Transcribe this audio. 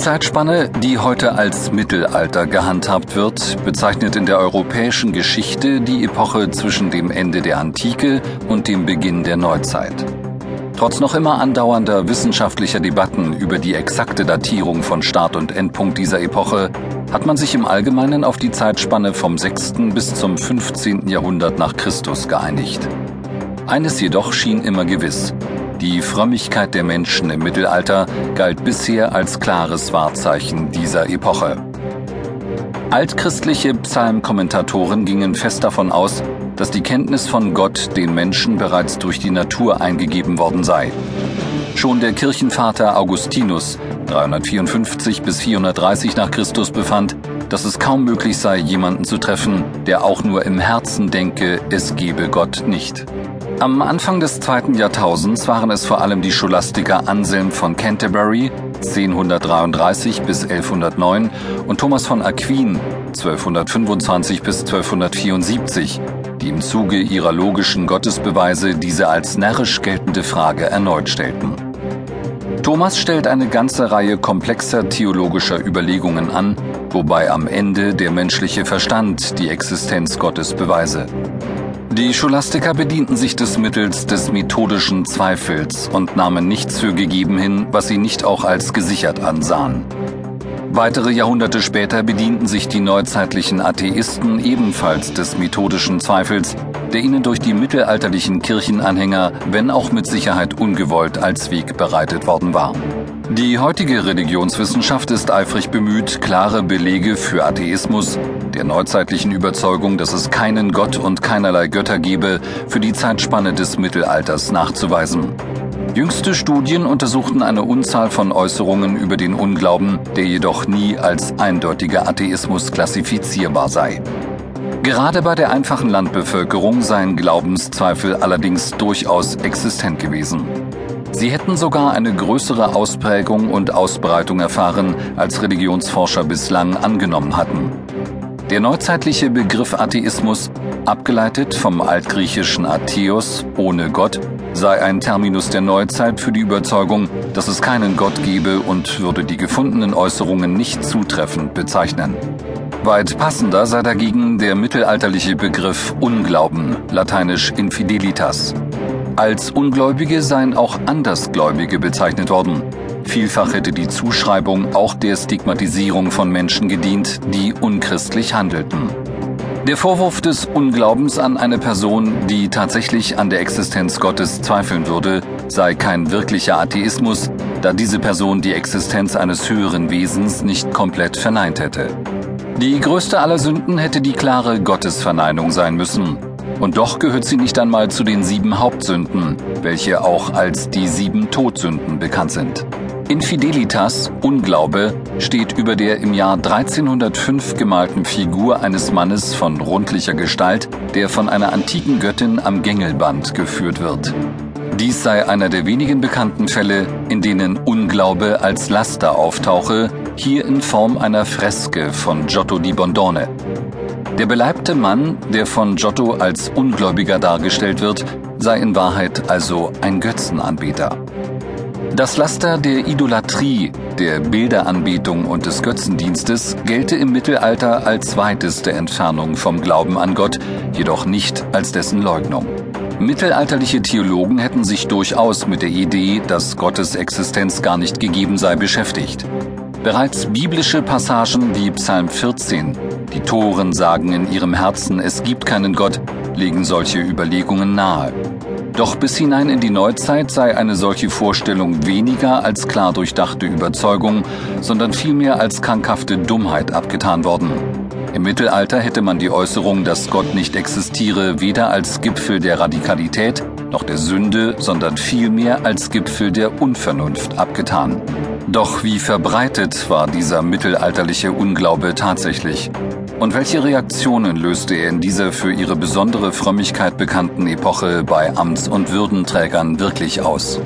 Zeitspanne, die heute als Mittelalter gehandhabt wird, bezeichnet in der europäischen Geschichte die Epoche zwischen dem Ende der Antike und dem Beginn der Neuzeit. Trotz noch immer andauernder wissenschaftlicher Debatten über die exakte Datierung von Start und Endpunkt dieser Epoche hat man sich im Allgemeinen auf die Zeitspanne vom 6. bis zum 15. Jahrhundert nach Christus geeinigt. Eines jedoch schien immer gewiss. Die Frömmigkeit der Menschen im Mittelalter galt bisher als klares Wahrzeichen dieser Epoche. Altchristliche Psalmkommentatoren gingen fest davon aus, dass die Kenntnis von Gott den Menschen bereits durch die Natur eingegeben worden sei. Schon der Kirchenvater Augustinus 354 bis 430 nach Christus befand, dass es kaum möglich sei, jemanden zu treffen, der auch nur im Herzen denke, es gebe Gott nicht. Am Anfang des zweiten Jahrtausends waren es vor allem die Scholastiker Anselm von Canterbury 1033 bis 1109 und Thomas von Aquin 1225 bis 1274, die im Zuge ihrer logischen Gottesbeweise diese als närrisch geltende Frage erneut stellten. Thomas stellt eine ganze Reihe komplexer theologischer Überlegungen an, wobei am Ende der menschliche Verstand die Existenz Gottes beweise. Die Scholastiker bedienten sich des Mittels des methodischen Zweifels und nahmen nichts für gegeben hin, was sie nicht auch als gesichert ansahen. Weitere Jahrhunderte später bedienten sich die neuzeitlichen Atheisten ebenfalls des methodischen Zweifels, der ihnen durch die mittelalterlichen Kirchenanhänger, wenn auch mit Sicherheit ungewollt, als Weg bereitet worden war. Die heutige Religionswissenschaft ist eifrig bemüht, klare Belege für Atheismus, der neuzeitlichen Überzeugung, dass es keinen Gott und keinerlei Götter gebe, für die Zeitspanne des Mittelalters nachzuweisen. Jüngste Studien untersuchten eine Unzahl von Äußerungen über den Unglauben, der jedoch nie als eindeutiger Atheismus klassifizierbar sei. Gerade bei der einfachen Landbevölkerung seien Glaubenszweifel allerdings durchaus existent gewesen. Sie hätten sogar eine größere Ausprägung und Ausbreitung erfahren, als Religionsforscher bislang angenommen hatten. Der neuzeitliche Begriff Atheismus, abgeleitet vom altgriechischen Atheos ohne Gott, sei ein Terminus der Neuzeit für die Überzeugung, dass es keinen Gott gebe und würde die gefundenen Äußerungen nicht zutreffend bezeichnen. Weit passender sei dagegen der mittelalterliche Begriff Unglauben, lateinisch Infidelitas. Als Ungläubige seien auch Andersgläubige bezeichnet worden. Vielfach hätte die Zuschreibung auch der Stigmatisierung von Menschen gedient, die unchristlich handelten. Der Vorwurf des Unglaubens an eine Person, die tatsächlich an der Existenz Gottes zweifeln würde, sei kein wirklicher Atheismus, da diese Person die Existenz eines höheren Wesens nicht komplett verneint hätte. Die größte aller Sünden hätte die klare Gottesverneinung sein müssen. Und doch gehört sie nicht einmal zu den sieben Hauptsünden, welche auch als die sieben Todsünden bekannt sind. Infidelitas, Unglaube, steht über der im Jahr 1305 gemalten Figur eines Mannes von rundlicher Gestalt, der von einer antiken Göttin am Gängelband geführt wird. Dies sei einer der wenigen bekannten Fälle, in denen Unglaube als Laster auftauche, hier in Form einer Freske von Giotto di Bondone. Der beleibte Mann, der von Giotto als Ungläubiger dargestellt wird, sei in Wahrheit also ein Götzenanbeter. Das Laster der Idolatrie, der Bilderanbetung und des Götzendienstes gelte im Mittelalter als weiteste Entfernung vom Glauben an Gott, jedoch nicht als dessen Leugnung. Mittelalterliche Theologen hätten sich durchaus mit der Idee, dass Gottes Existenz gar nicht gegeben sei, beschäftigt. Bereits biblische Passagen wie Psalm 14, die Toren sagen in ihrem Herzen, es gibt keinen Gott, legen solche Überlegungen nahe. Doch bis hinein in die Neuzeit sei eine solche Vorstellung weniger als klar durchdachte Überzeugung, sondern vielmehr als krankhafte Dummheit abgetan worden. Im Mittelalter hätte man die Äußerung, dass Gott nicht existiere, weder als Gipfel der Radikalität noch der Sünde, sondern vielmehr als Gipfel der Unvernunft abgetan. Doch wie verbreitet war dieser mittelalterliche Unglaube tatsächlich? Und welche Reaktionen löste er in dieser für ihre besondere Frömmigkeit bekannten Epoche bei Amts- und Würdenträgern wirklich aus?